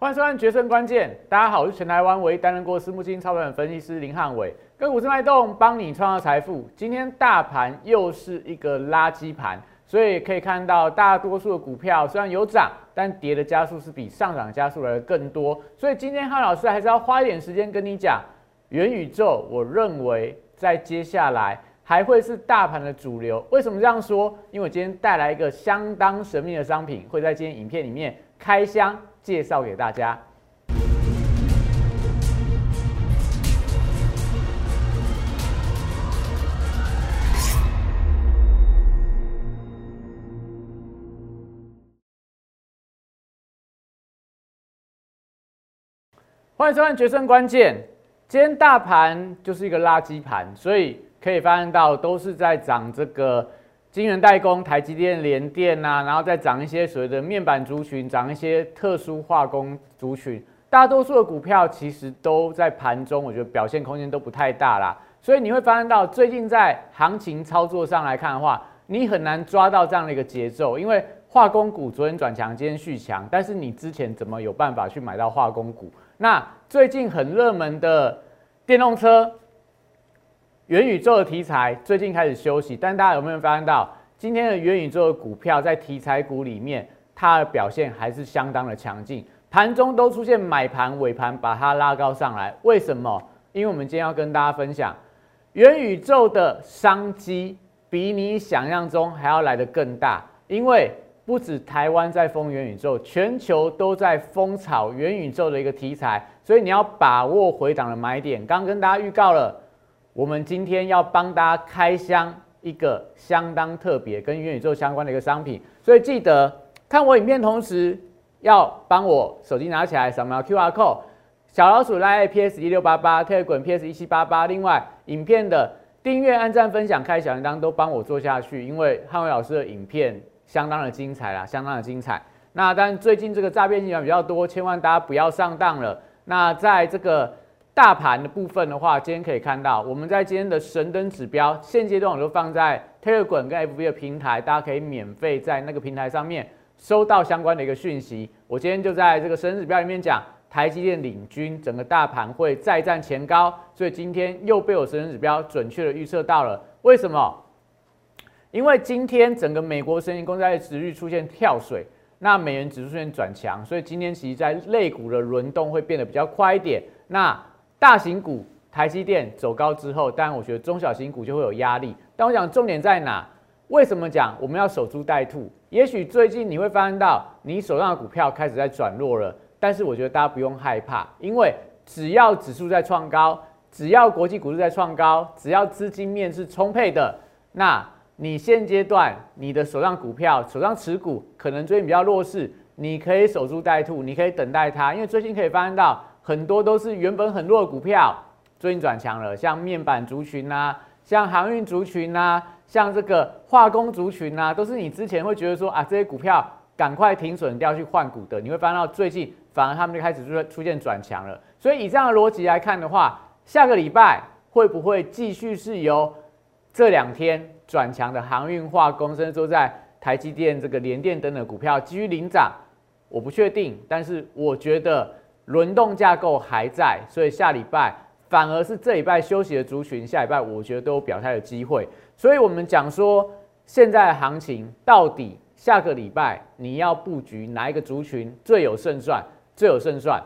欢迎收看《决胜关键》，大家好，我是全台湾唯一担任过私募基金操盘分析师林汉伟，跟股市脉动帮你创造财富。今天大盘又是一个垃圾盘，所以可以看到大多数的股票虽然有涨，但跌的加速是比上涨加速来的更多。所以今天汉老师还是要花一点时间跟你讲元宇宙。我认为在接下来还会是大盘的主流。为什么这样说？因为我今天带来一个相当神秘的商品，会在今天影片里面开箱。介绍给大家。欢迎收看《决胜关键》。今天大盘就是一个垃圾盘，所以可以发现到都是在涨这个。晶圆代工、台积电、联电呐，然后再涨一些所谓的面板族群，涨一些特殊化工族群。大多数的股票其实都在盘中，我觉得表现空间都不太大啦。所以你会发现到最近在行情操作上来看的话，你很难抓到这样的一个节奏，因为化工股昨天转强，今天续强，但是你之前怎么有办法去买到化工股？那最近很热门的电动车。元宇宙的题材最近开始休息，但大家有没有发现到今天的元宇宙的股票在题材股里面，它的表现还是相当的强劲，盘中都出现买盘尾盘把它拉高上来。为什么？因为我们今天要跟大家分享元宇宙的商机比你想象中还要来得更大，因为不止台湾在封元宇宙，全球都在风炒元宇宙的一个题材，所以你要把握回档的买点。刚跟大家预告了。我们今天要帮大家开箱一个相当特别、跟元宇宙相关的一个商品，所以记得看我影片同时要帮我手机拿起来扫描 QR code，小老鼠拉 A P S 一六八八，特滚 P S 一七八八。另外，影片的订阅、按赞、分享、开小铃铛都帮我做下去，因为汉伟老师的影片相当的精彩啦，相当的精彩。那但最近这个诈骗集团比较多，千万大家不要上当了。那在这个。大盘的部分的话，今天可以看到，我们在今天的神灯指标，现阶段我都放在 Telegram 跟 FB 的平台，大家可以免费在那个平台上面收到相关的一个讯息。我今天就在这个神指标里面讲，台积电领军，整个大盘会再战前高，所以今天又被我神指标准确的预测到了。为什么？因为今天整个美国生意公债值率出现跳水，那美元指数出现转强，所以今天其实在类股的轮动会变得比较快一点。那大型股台积电走高之后，当然我觉得中小型股就会有压力。但我讲重点在哪？为什么讲我们要守株待兔？也许最近你会发现到你手上的股票开始在转弱了，但是我觉得大家不用害怕，因为只要指数在创高，只要国际股市在创高，只要资金面是充沛的，那你现阶段你的手上股票手上持股可能最近比较弱势，你可以守株待兔，你可以等待它，因为最近可以发现到。很多都是原本很弱的股票，最近转强了，像面板族群呐，像航运族群呐，像这个化工族群呐，都是你之前会觉得说啊，这些股票赶快停损掉去换股的，你会发现到最近反而他们就开始出出现转强了。所以以这样的逻辑来看的话，下个礼拜会不会继续是由这两天转强的航运、化工，甚至说在台积电、这个联电等等股票继续领涨？我不确定，但是我觉得。轮动架构还在，所以下礼拜反而是这礼拜休息的族群，下礼拜我觉得都有表态的机会。所以我们讲说，现在的行情到底下个礼拜你要布局哪一个族群最有胜算？最有胜算，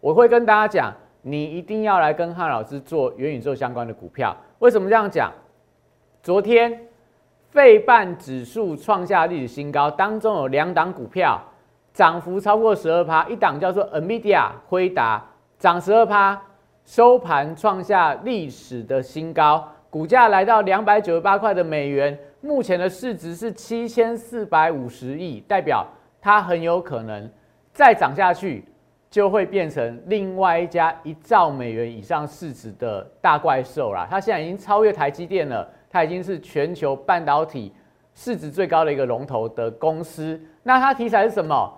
我会跟大家讲，你一定要来跟汉老师做元宇宙相关的股票。为什么这样讲？昨天费半指数创下历史新高，当中有两档股票。涨幅超过十二趴，一档叫做 Nvidia 辉达，涨十二趴，收盘创下历史的新高，股价来到两百九十八块的美元，目前的市值是七千四百五十亿，代表它很有可能再涨下去，就会变成另外一家一兆美元以上市值的大怪兽啦。它现在已经超越台积电了，它已经是全球半导体市值最高的一个龙头的公司。那它题材是什么？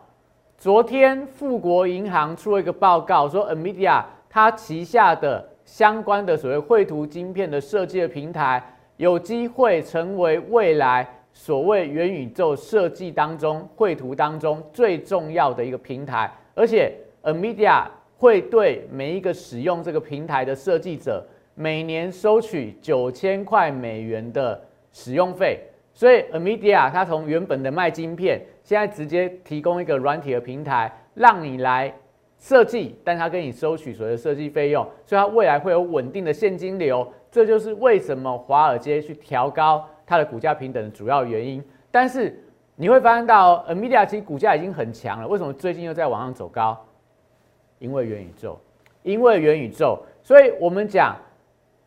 昨天富国银行出了一个报告，说 Nvidia 它旗下的相关的所谓绘图晶片的设计的平台，有机会成为未来所谓元宇宙设计当中绘图当中最重要的一个平台。而且，NVIDIA 会对每一个使用这个平台的设计者每年收取九千块美元的使用费。所以，NVIDIA 它从原本的卖晶片，现在直接提供一个软体的平台，让你来设计，但它跟你收取所谓的设计费用，所以它未来会有稳定的现金流。这就是为什么华尔街去调高它的股价平等的主要原因。但是你会发现到，NVIDIA 其实股价已经很强了，为什么最近又在往上走高？因为元宇宙，因为元宇宙，所以我们讲。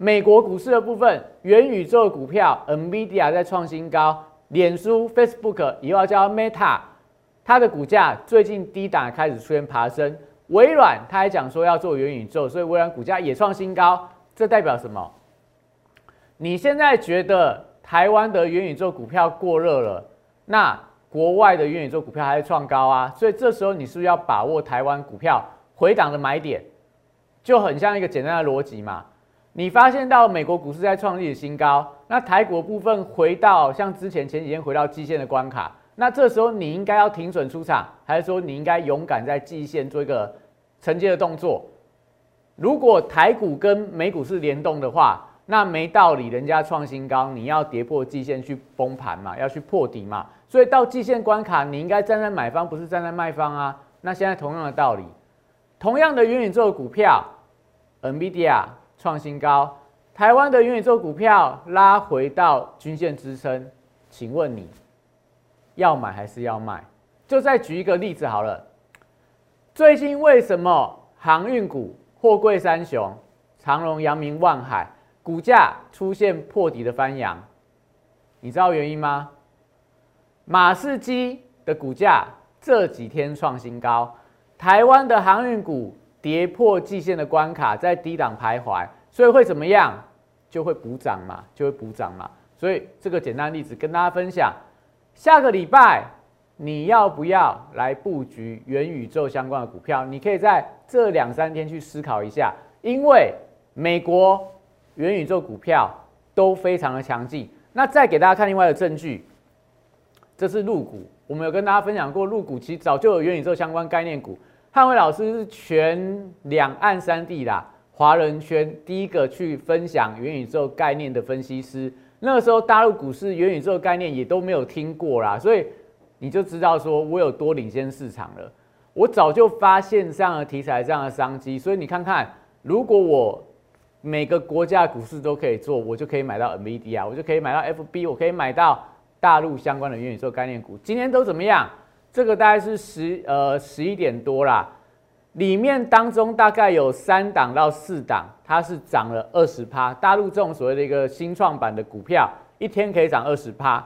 美国股市的部分，元宇宙股票，NVIDIA 在创新高，脸书 Facebook 以后叫 Meta，它的股价最近低档开始出现爬升。微软它还讲说要做元宇宙，所以微软股价也创新高。这代表什么？你现在觉得台湾的元宇宙股票过热了，那国外的元宇宙股票还在创高啊？所以这时候你是不是要把握台湾股票回档的买点？就很像一个简单的逻辑嘛。你发现到美国股市在创历史新高，那台股部分回到像之前前几天回到季线的关卡，那这时候你应该要停损出场，还是说你应该勇敢在季线做一个承接的动作？如果台股跟美股是联动的话，那没道理，人家创新高，你要跌破季线去崩盘嘛，要去破底嘛，所以到季线关卡，你应该站在买方，不是站在卖方啊。那现在同样的道理，同样的元宇宙股票，NVIDIA。创新高，台湾的元宇宙股票拉回到均线支撑，请问你要买还是要卖？就再举一个例子好了，最近为什么航运股货柜三雄长荣、阳明、万海股价出现破底的翻扬？你知道原因吗？马士基的股价这几天创新高，台湾的航运股。跌破季线的关卡，在低档徘徊，所以会怎么样？就会补涨嘛，就会补涨嘛。所以这个简单例子跟大家分享。下个礼拜你要不要来布局元宇宙相关的股票？你可以在这两三天去思考一下，因为美国元宇宙股票都非常的强劲。那再给大家看另外的证据，这是入股，我们有跟大家分享过，入股其实早就有元宇宙相关概念股。汉伟老师是全两岸三地啦，华人圈第一个去分享元宇宙概念的分析师。那个时候大陆股市元宇宙概念也都没有听过啦，所以你就知道说我有多领先市场了。我早就发现这样的题材、这样的商机，所以你看看，如果我每个国家股市都可以做，我就可以买到 NVIDIA，我就可以买到 FB，我可以买到大陆相关的元宇宙概念股。今天都怎么样？这个大概是十呃十一点多啦，里面当中大概有三档到四档，它是涨了二十趴。大陆这种所谓的一个新创板的股票，一天可以涨二十趴。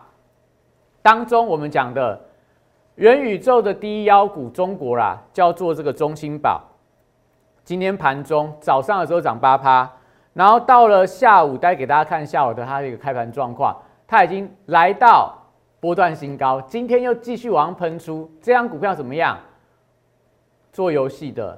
当中我们讲的元宇宙的第一妖股中国啦，叫做这个中芯宝。今天盘中早上的时候涨八趴，然后到了下午，待给大家看下午的它的一个开盘状况，它已经来到。波段新高，今天又继续往上喷出，这张股票怎么样？做游戏的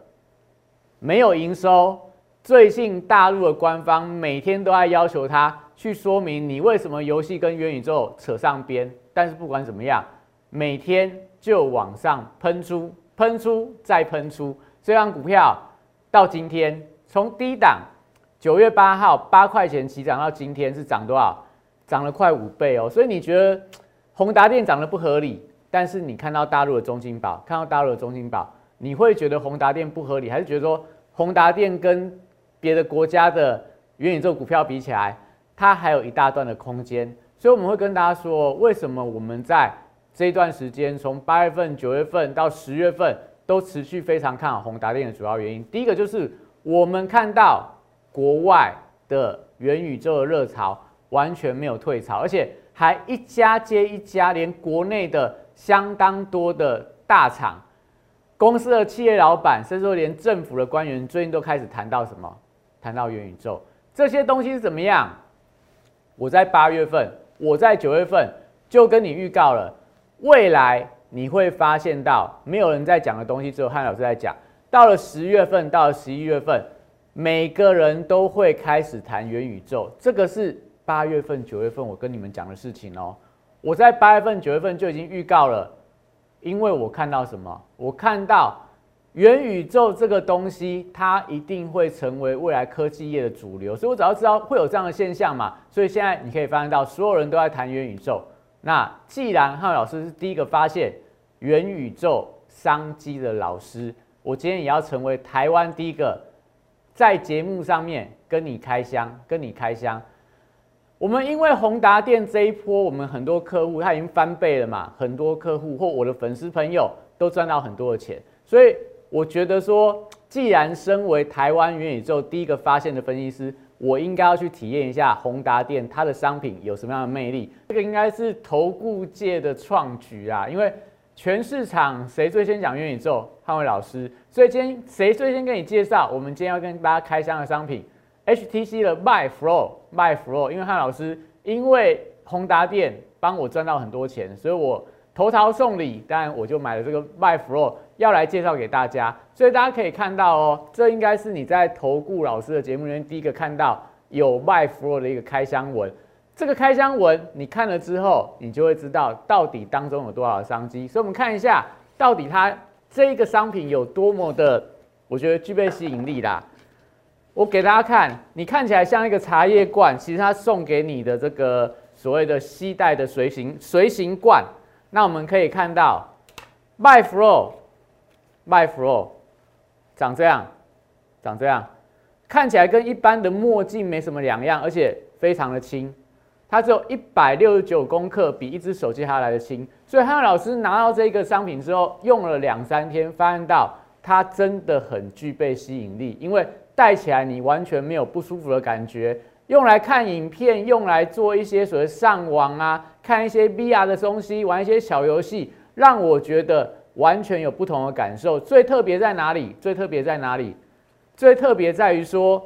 没有营收，最近大陆的官方每天都在要求他去说明你为什么游戏跟元宇宙扯上边，但是不管怎么样，每天就往上喷出，喷出再喷出，这张股票到今天从低档九月八号八块钱起涨到今天是涨多少？涨了快五倍哦，所以你觉得？宏达电涨得不合理，但是你看到大陆的中金宝，看到大陆的中金宝，你会觉得宏达电不合理，还是觉得说宏达电跟别的国家的元宇宙股票比起来，它还有一大段的空间？所以我们会跟大家说，为什么我们在这一段时间，从八月份、九月份到十月份，都持续非常看好宏达电的主要原因。第一个就是我们看到国外的元宇宙的热潮完全没有退潮，而且。还一家接一家，连国内的相当多的大厂、公司的企业老板，甚至说连政府的官员，最近都开始谈到什么？谈到元宇宙这些东西是怎么样？我在八月份，我在九月份就跟你预告了，未来你会发现到没有人在讲的东西，只有汉老师在讲。到了十月份，到了十一月份，每个人都会开始谈元宇宙，这个是。八月份、九月份，我跟你们讲的事情哦，我在八月份、九月份就已经预告了，因为我看到什么？我看到元宇宙这个东西，它一定会成为未来科技业的主流，所以我只要知道会有这样的现象嘛，所以现在你可以发现到所有人都在谈元宇宙。那既然汉老师是第一个发现元宇宙商机的老师，我今天也要成为台湾第一个在节目上面跟你开箱，跟你开箱。我们因为宏达电这一波，我们很多客户他已经翻倍了嘛，很多客户或我的粉丝朋友都赚到很多的钱，所以。我觉得说，既然身为台湾元宇宙第一个发现的分析师，我应该要去体验一下宏达电它的商品有什么样的魅力。这个应该是投顾界的创举啊，因为全市场谁最先讲元宇宙？汉伟老师。所以今天谁最先跟你介绍？我们今天要跟大家开箱的商品，HTC 的 My Flow，My Flow。因为汉老师因为宏达电帮我赚到很多钱，所以我。投桃送礼，当然我就买了这个 My Flow，要来介绍给大家。所以大家可以看到哦，这应该是你在投顾老师的节目里面第一个看到有 My Flow 的一个开箱文。这个开箱文你看了之后，你就会知道到底当中有多少商机。所以我们看一下，到底它这一个商品有多么的，我觉得具备吸引力啦。我给大家看，你看起来像一个茶叶罐，其实它送给你的这个所谓的吸带的随行随行罐。那我们可以看到，My Flow，My Flow，长这样，长这样，看起来跟一般的墨镜没什么两样，而且非常的轻，它只有一百六十九公克，比一只手机还要来的轻。所以汉老师拿到这个商品之后，用了两三天，发现到它真的很具备吸引力，因为戴起来你完全没有不舒服的感觉。用来看影片，用来做一些所谓上网啊，看一些 VR 的东西，玩一些小游戏，让我觉得完全有不同的感受。最特别在哪里？最特别在哪里？最特别在于说，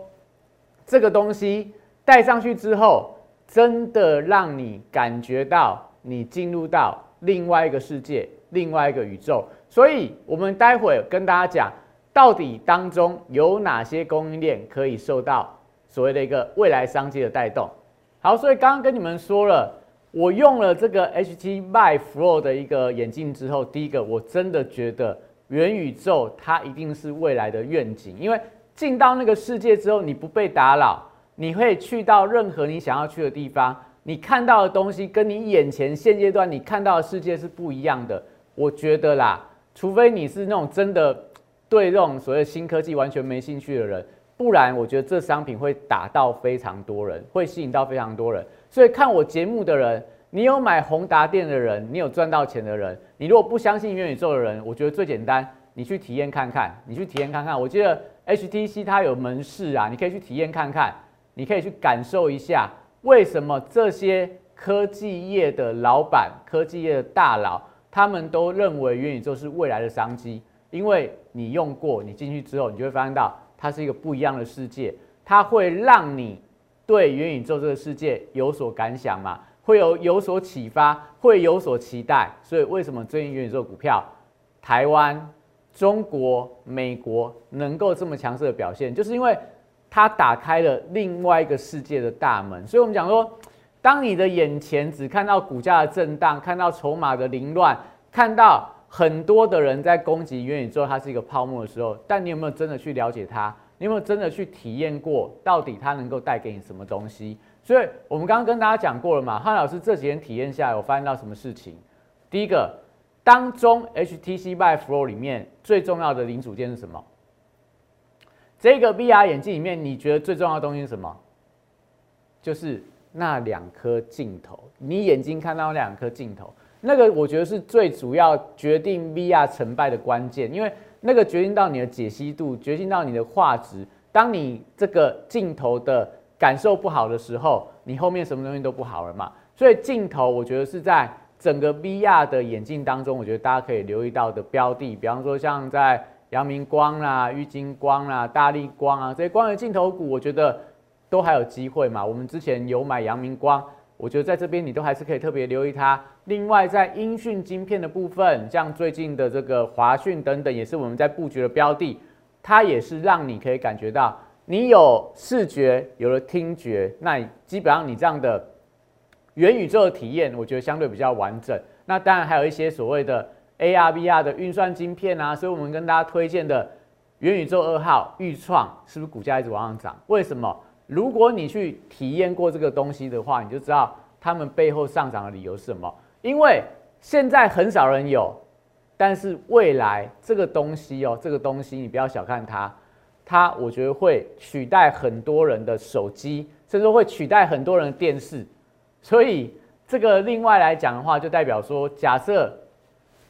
这个东西戴上去之后，真的让你感觉到你进入到另外一个世界，另外一个宇宙。所以，我们待会跟大家讲，到底当中有哪些供应链可以受到。所谓的一个未来商机的带动，好，所以刚刚跟你们说了，我用了这个 HT My Flow 的一个眼镜之后，第一个我真的觉得元宇宙它一定是未来的愿景，因为进到那个世界之后，你不被打扰，你会去到任何你想要去的地方，你看到的东西跟你眼前现阶段你看到的世界是不一样的。我觉得啦，除非你是那种真的对这种所谓新科技完全没兴趣的人。不然，我觉得这商品会打到非常多人，会吸引到非常多人。所以看我节目的人，你有买宏达电的人，你有赚到钱的人，你如果不相信元宇宙的人，我觉得最简单，你去体验看看，你去体验看看。我记得 HTC 它有门市啊，你可以去体验看看，你可以去感受一下，为什么这些科技业的老板、科技业的大佬，他们都认为元宇宙是未来的商机，因为你用过，你进去之后，你就会发现到。它是一个不一样的世界，它会让你对元宇宙这个世界有所感想嘛？会有有所启发，会有所期待。所以为什么最近元宇宙股票，台湾、中国、美国能够这么强势的表现，就是因为它打开了另外一个世界的大门。所以我们讲说，当你的眼前只看到股价的震荡，看到筹码的凌乱，看到。很多的人在攻击元宇宙，它是一个泡沫的时候，但你有没有真的去了解它？你有没有真的去体验过，到底它能够带给你什么东西？所以我们刚刚跟大家讲过了嘛，汉老师这几天体验下来，我发现到什么事情？第一个，当中 HTC Vive Pro 里面最重要的零组件是什么？这个 VR 眼镜里面，你觉得最重要的东西是什么？就是那两颗镜头，你眼睛看到那两颗镜头。那个我觉得是最主要决定 VR 成败的关键，因为那个决定到你的解析度，决定到你的画质。当你这个镜头的感受不好的时候，你后面什么东西都不好了嘛。所以镜头我觉得是在整个 VR 的眼镜当中，我觉得大家可以留意到的标的，比方说像在阳明光啦、玉晶光啦、大力光啊这些光学镜头股，我觉得都还有机会嘛。我们之前有买阳明光。我觉得在这边你都还是可以特别留意它。另外，在音讯晶片的部分，像最近的这个华讯等等，也是我们在布局的标的。它也是让你可以感觉到，你有视觉，有了听觉，那基本上你这样的元宇宙的体验，我觉得相对比较完整。那当然还有一些所谓的 AR、VR 的运算晶片啊，所以我们跟大家推荐的元宇宙二号预创，是不是股价一直往上涨？为什么？如果你去体验过这个东西的话，你就知道他们背后上涨的理由是什么。因为现在很少人有，但是未来这个东西哦，这个东西你不要小看它，它我觉得会取代很多人的手机，甚至会取代很多人的电视。所以这个另外来讲的话，就代表说，假设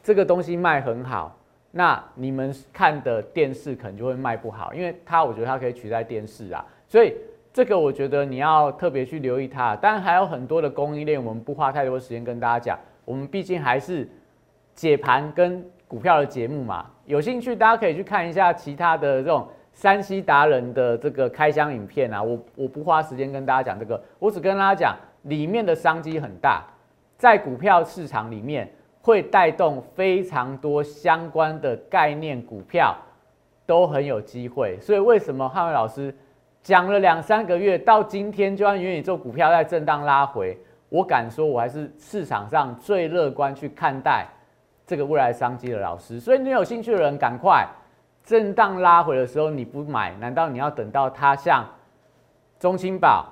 这个东西卖很好，那你们看的电视可能就会卖不好，因为它我觉得它可以取代电视啊，所以。这个我觉得你要特别去留意它，当然还有很多的供应链，我们不花太多时间跟大家讲。我们毕竟还是解盘跟股票的节目嘛，有兴趣大家可以去看一下其他的这种山西达人的这个开箱影片啊。我我不花时间跟大家讲这个，我只跟大家讲里面的商机很大，在股票市场里面会带动非常多相关的概念股票都很有机会。所以为什么汉伟老师？讲了两三个月，到今天就按元宇宙股票在震荡拉回，我敢说，我还是市场上最乐观去看待这个未来商机的老师。所以你有兴趣的人，赶快震荡拉回的时候你不买，难道你要等到它像中青宝、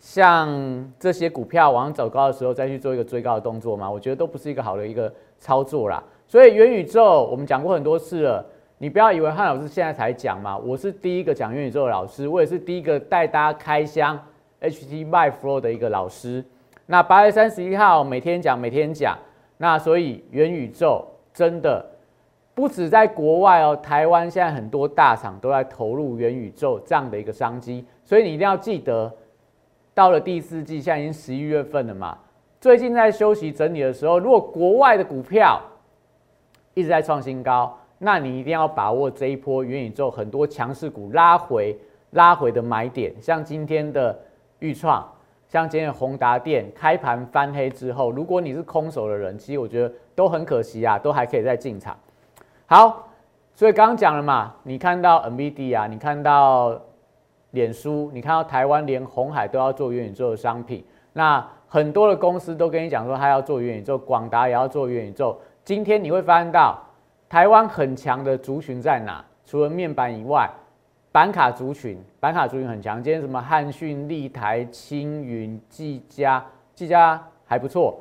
像这些股票往上走高的时候再去做一个追高的动作吗？我觉得都不是一个好的一个操作啦。所以元宇宙我们讲过很多次了。你不要以为汉老师现在才讲嘛，我是第一个讲元宇宙的老师，我也是第一个带大家开箱 HT My Flow 的一个老师。那八月三十一号每天讲，每天讲。那所以元宇宙真的不止在国外哦，台湾现在很多大厂都在投入元宇宙这样的一个商机，所以你一定要记得，到了第四季，现在已经十一月份了嘛，最近在休息整理的时候，如果国外的股票一直在创新高。那你一定要把握这一波元宇宙很多强势股拉回拉回的买点，像今天的豫创，像今天的宏达电开盘翻黑之后，如果你是空手的人，其实我觉得都很可惜啊，都还可以再进场。好，所以刚刚讲了嘛，你看到 NVD 啊，你看到脸书，你看到台湾连红海都要做元宇宙的商品，那很多的公司都跟你讲说他要做元宇宙，广达也要做元宇宙，今天你会发现到。台湾很强的族群在哪？除了面板以外，板卡族群，板卡族群很强。今天什么汉讯、立台、青云、技嘉，技嘉还不错。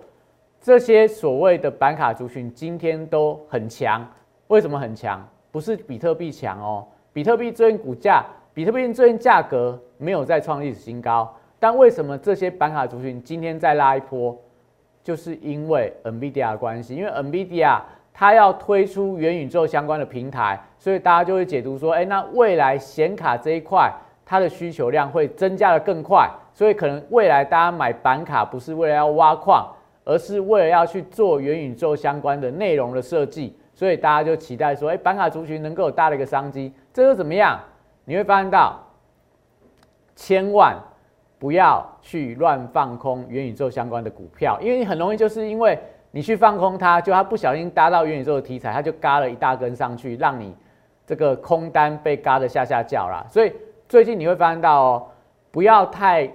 这些所谓的板卡族群今天都很强。为什么很强？不是比特币强哦。比特币最近股价，比特币最近价格没有再创历史新高。但为什么这些板卡族群今天再拉一波？就是因为 NVIDIA 的关系，因为 NVIDIA。它要推出元宇宙相关的平台，所以大家就会解读说，哎，那未来显卡这一块它的需求量会增加的更快，所以可能未来大家买板卡不是为了要挖矿，而是为了要去做元宇宙相关的内容的设计，所以大家就期待说，哎，板卡族群能够有大的一个商机，这又怎么样？你会发现到，千万不要去乱放空元宇宙相关的股票，因为你很容易就是因为。你去放空它，就它不小心搭到元宇宙的题材，它就嘎了一大根上去，让你这个空单被嘎的下下叫啦。所以最近你会发现到哦，不要太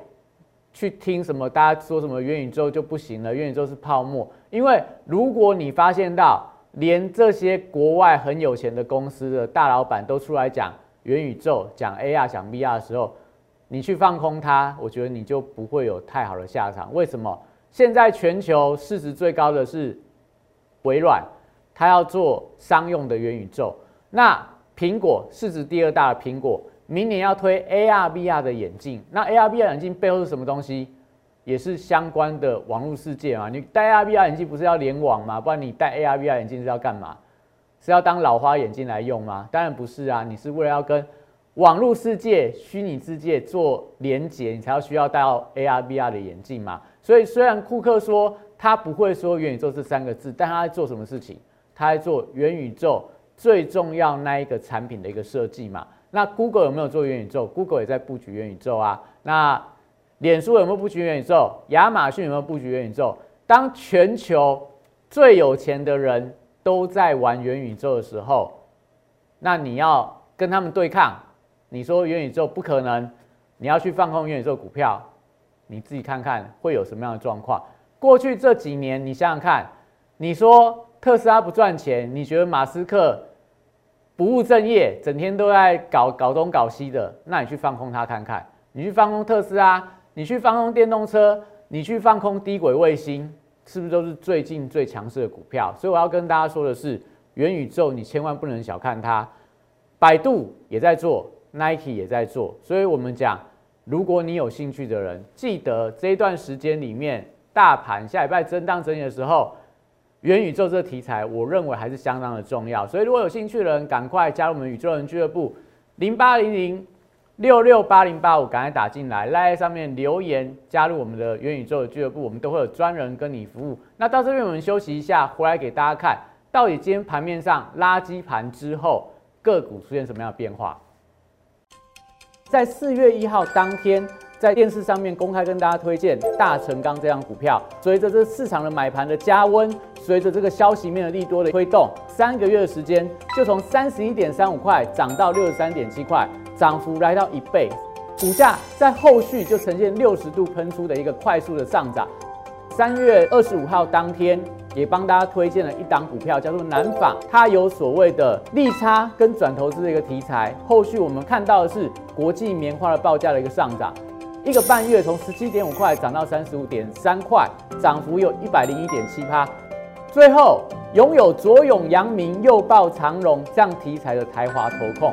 去听什么大家说什么元宇宙就不行了，元宇宙是泡沫。因为如果你发现到连这些国外很有钱的公司的大老板都出来讲元宇宙、讲 AR、讲 VR 的时候，你去放空它，我觉得你就不会有太好的下场。为什么？现在全球市值最高的是微软，它要做商用的元宇宙。那苹果市值第二大的苹果，明年要推 AR、VR 的眼镜。那 AR、VR 眼镜背后是什么东西？也是相关的网络世界嘛？你戴 AR、VR 眼镜不是要联网吗？不然你戴 AR、VR 眼镜是要干嘛？是要当老花眼镜来用吗？当然不是啊！你是为了要跟网络世界、虚拟世界做连接，你才要需要戴 AR、VR 的眼镜嘛？所以，虽然库克说他不会说元宇宙这三个字，但他在做什么事情？他在做元宇宙最重要那一个产品的一个设计嘛。那 Google 有没有做元宇宙？Google 也在布局元宇宙啊。那脸书有没有布局元宇宙？亚马逊有没有布局元宇宙？当全球最有钱的人都在玩元宇宙的时候，那你要跟他们对抗，你说元宇宙不可能，你要去放空元宇宙股票？你自己看看会有什么样的状况？过去这几年，你想想看，你说特斯拉不赚钱，你觉得马斯克不务正业，整天都在搞搞东搞西的，那你去放空它看看。你去放空特斯拉，你去放空电动车，你去放空低轨卫星，是不是都是最近最强势的股票？所以我要跟大家说的是，元宇宙你千万不能小看它。百度也在做，Nike 也在做，所以我们讲，如果你有兴趣的人，记得这一段时间里面，大盘下礼拜震荡整理的时候，元宇宙这个题材，我认为还是相当的重要。所以如果有兴趣的人，赶快加入我们宇宙人俱乐部，零八零零。六六八零八五，赶快打进来，赖在上面留言加入我们的元宇宙的俱乐部，我们都会有专人跟你服务。那到这边我们休息一下，回来给大家看到底今天盘面上垃圾盘之后个股出现什么样的变化。在四月一号当天，在电视上面公开跟大家推荐大成钢这张股票，随着这市场的买盘的加温，随着这个消息面的利多的推动，三个月的时间就从三十一点三五块涨到六十三点七块。涨幅来到一倍，股价在后续就呈现六十度喷出的一个快速的上涨。三月二十五号当天，也帮大家推荐了一档股票，叫做南纺，它有所谓的利差跟转投资的一个题材。后续我们看到的是国际棉花的报价的一个上涨，一个半月从十七点五块涨到三十五点三块，涨幅有一百零一点七趴。最后拥有左永阳明、右抱长荣这样题材的台华投控。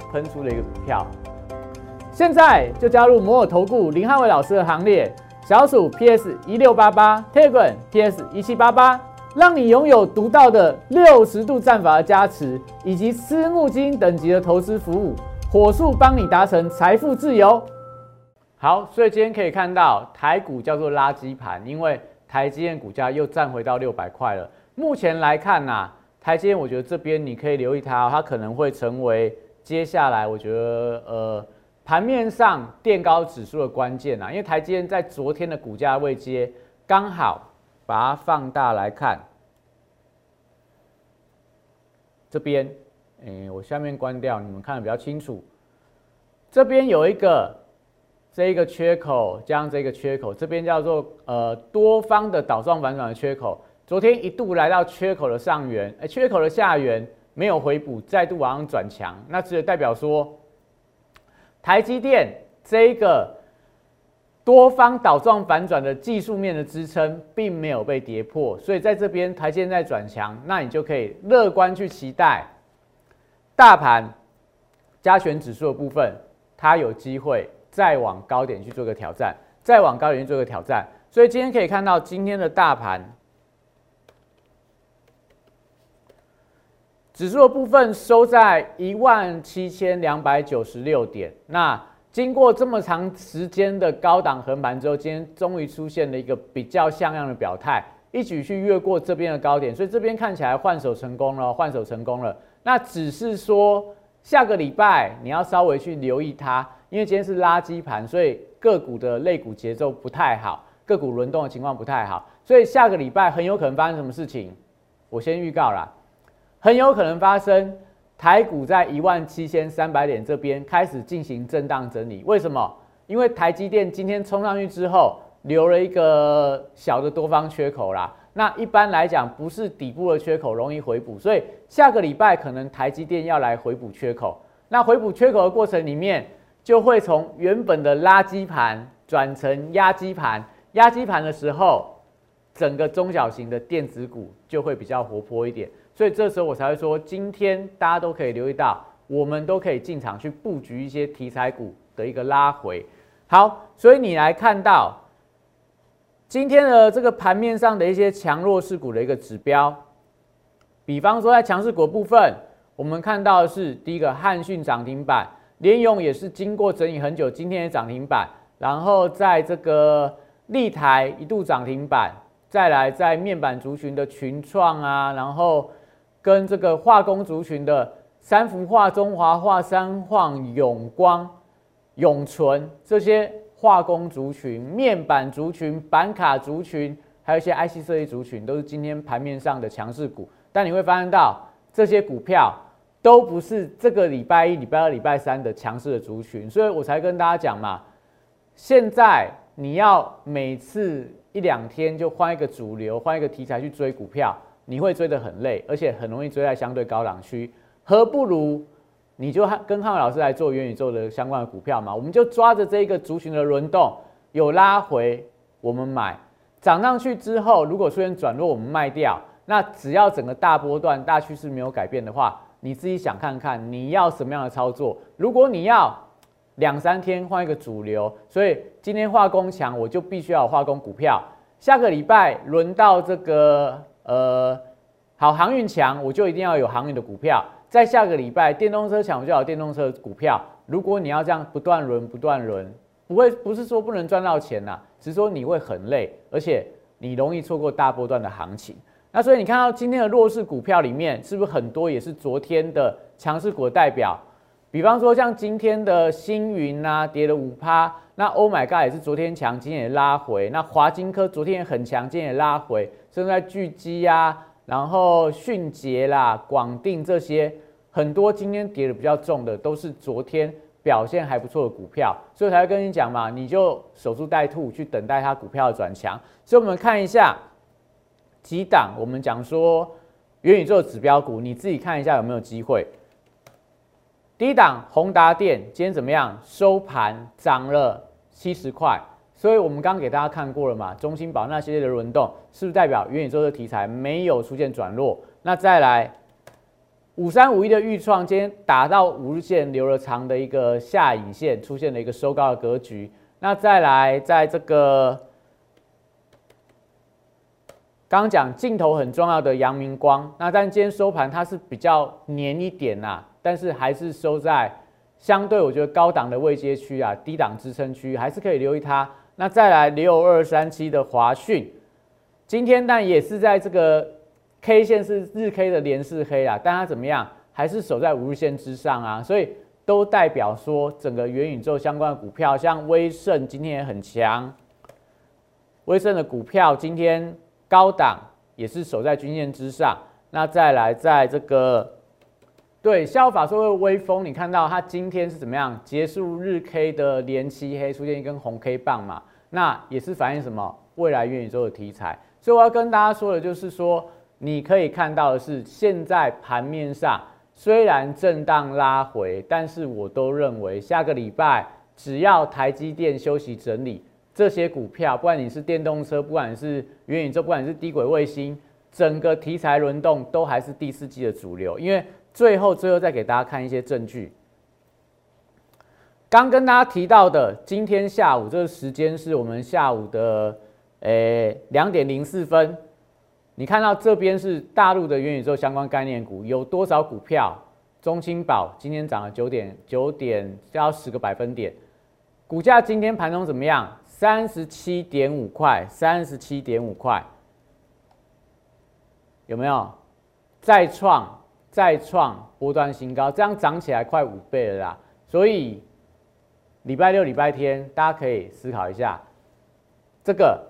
喷出了一个股票，现在就加入摩尔投顾林汉伟老师的行列，小鼠 PS 一六八八 tagram PS 一七八八，让你拥有独到的六十度战法的加持，以及私募金等级的投资服务，火速帮你达成财富自由。好，所以今天可以看到台股叫做垃圾盘，因为台积电股价又站回到六百块了。目前来看呐，台积电我觉得这边你可以留意它，它可能会成为。接下来，我觉得呃，盘面上垫高指数的关键啊，因为台积电在昨天的股价位阶刚好把它放大来看，这边，哎，我下面关掉，你们看的比较清楚。这边有一个这一个缺口，加上这个缺口，这边叫做呃多方的倒状反转的缺口，昨天一度来到缺口的上缘，哎，缺口的下缘。没有回补，再度往上转强，那只有代表说，台积电这个多方倒状反转的技术面的支撑并没有被跌破，所以在这边台积电在转强，那你就可以乐观去期待大盘加权指数的部分，它有机会再往高点去做个挑战，再往高点去做个挑战。所以今天可以看到今天的大盘。指数的部分收在一万七千两百九十六点。那经过这么长时间的高档横盘之后，今天终于出现了一个比较像样的表态，一举去越过这边的高点，所以这边看起来换手成功了，换手成功了。那只是说下个礼拜你要稍微去留意它，因为今天是垃圾盘，所以个股的类股节奏不太好，个股轮动的情况不太好，所以下个礼拜很有可能发生什么事情，我先预告了。很有可能发生，台股在一万七千三百点这边开始进行震荡整理。为什么？因为台积电今天冲上去之后，留了一个小的多方缺口啦。那一般来讲，不是底部的缺口容易回补，所以下个礼拜可能台积电要来回补缺口。那回补缺口的过程里面，就会从原本的垃圾盘转成压机盘。压机盘的时候，整个中小型的电子股就会比较活泼一点。所以这时候我才会说，今天大家都可以留意到，我们都可以进场去布局一些题材股的一个拉回。好，所以你来看到今天的这个盘面上的一些强弱势股的一个指标，比方说在强势股部分，我们看到的是第一个汉讯涨停板，联勇也是经过整理很久，今天也涨停板，然后在这个立台一度涨停板。再来在面板族群的群创啊，然后跟这个化工族群的三氟化、中华化、三晃、永光、永存这些化工族群、面板族群、板卡族群，还有一些 IC 设计族群，都是今天盘面上的强势股。但你会发现到这些股票都不是这个礼拜一、礼拜二、礼拜三的强势的族群，所以我才跟大家讲嘛，现在你要每次。一两天就换一个主流，换一个题材去追股票，你会追得很累，而且很容易追在相对高档区。何不如你就跟汉伟老师来做元宇宙的相关的股票嘛？我们就抓着这一个族群的轮动，有拉回我们买，涨上去之后，如果出现转弱我们卖掉。那只要整个大波段大趋势没有改变的话，你自己想看看你要什么样的操作。如果你要。两三天换一个主流，所以今天化工强，我就必须要化工股票。下个礼拜轮到这个呃好航运强，我就一定要有航运的股票。在下个礼拜电动车强，我就有电动车股票。如果你要这样不断轮不断轮，不会不是说不能赚到钱呐，只是说你会很累，而且你容易错过大波段的行情。那所以你看到今天的弱势股票里面，是不是很多也是昨天的强势股的代表？比方说像今天的星云啊，跌了五趴。那 Oh my God 也是昨天强，今天也拉回。那华金科昨天也很强，今天也拉回。现在巨基啊，然后迅捷啦、广定这些很多今天跌的比较重的，都是昨天表现还不错的股票，所以才会跟你讲嘛，你就守株待兔，去等待它股票的转强。所以我们看一下几档，我们讲说元宇宙指标股，你自己看一下有没有机会。第一档宏达电今天怎么样？收盘涨了七十块，所以我们刚刚给大家看过了嘛？中芯宝那些的轮动，是不是代表元宇宙的题材没有出现转弱？那再来五三五一的预创，今天打到五日线留了长的一个下影线，出现了一个收高的格局。那再来，在这个刚刚讲镜头很重要的阳明光，那但今天收盘它是比较黏一点呐。但是还是收在相对我觉得高档的位阶区啊，低档支撑区还是可以留意它。那再来六二三七的华讯，今天但也是在这个 K 线是日 K 的连四黑啊，但它怎么样？还是守在五日线之上啊，所以都代表说整个元宇宙相关的股票，像威盛今天也很强，威盛的股票今天高档也是守在均线之上。那再来在这个。对，效法说的微风，你看到它今天是怎么样结束日 K 的连七黑，出现一根红 K 棒嘛？那也是反映什么未来元宇宙的题材。所以我要跟大家说的就是说，你可以看到的是，现在盘面上虽然震荡拉回，但是我都认为下个礼拜只要台积电休息整理，这些股票，不管你是电动车，不管是元宇宙，不管是低轨卫星，整个题材轮动都还是第四季的主流，因为。最后，最后再给大家看一些证据。刚跟大家提到的，今天下午这个时间是我们下午的，诶两点零四分。你看到这边是大陆的元宇宙相关概念股，有多少股票？中青宝今天涨了九点九点，要十个百分点。股价今天盘中怎么样？三十七点五块，三十七点五块，有没有再创？再创波段新高，这样涨起来快五倍了啦！所以礼拜六、礼拜天大家可以思考一下，这个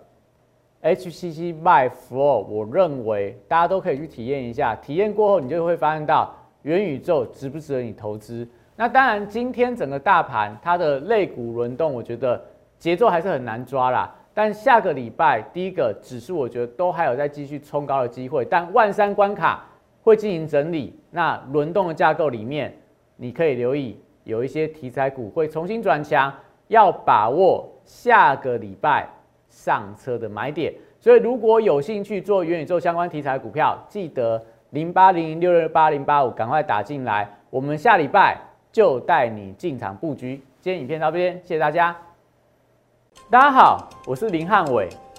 HCC by Flow，我认为大家都可以去体验一下。体验过后，你就会发现到元宇宙值不值得你投资。那当然，今天整个大盘它的类股轮动，我觉得节奏还是很难抓啦。但下个礼拜第一个指数，我觉得都还有在继续冲高的机会。但万三关卡。会进行整理，那轮动的架构里面，你可以留意有一些题材股会重新转强，要把握下个礼拜上车的买点。所以如果有兴趣做元宇宙相关题材股票，记得零八零零六六八零八五赶快打进来，我们下礼拜就带你进场布局。今天影片到这边，谢谢大家。大家好，我是林汉伟。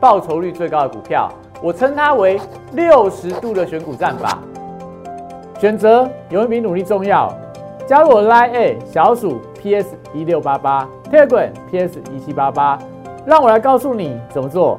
报酬率最高的股票。我称它为六十度的选股战法。选择永远比努力重要。加入我 Line A 小鼠 PS 一六八八，Telegram PS 一七八八，让我来告诉你怎么做。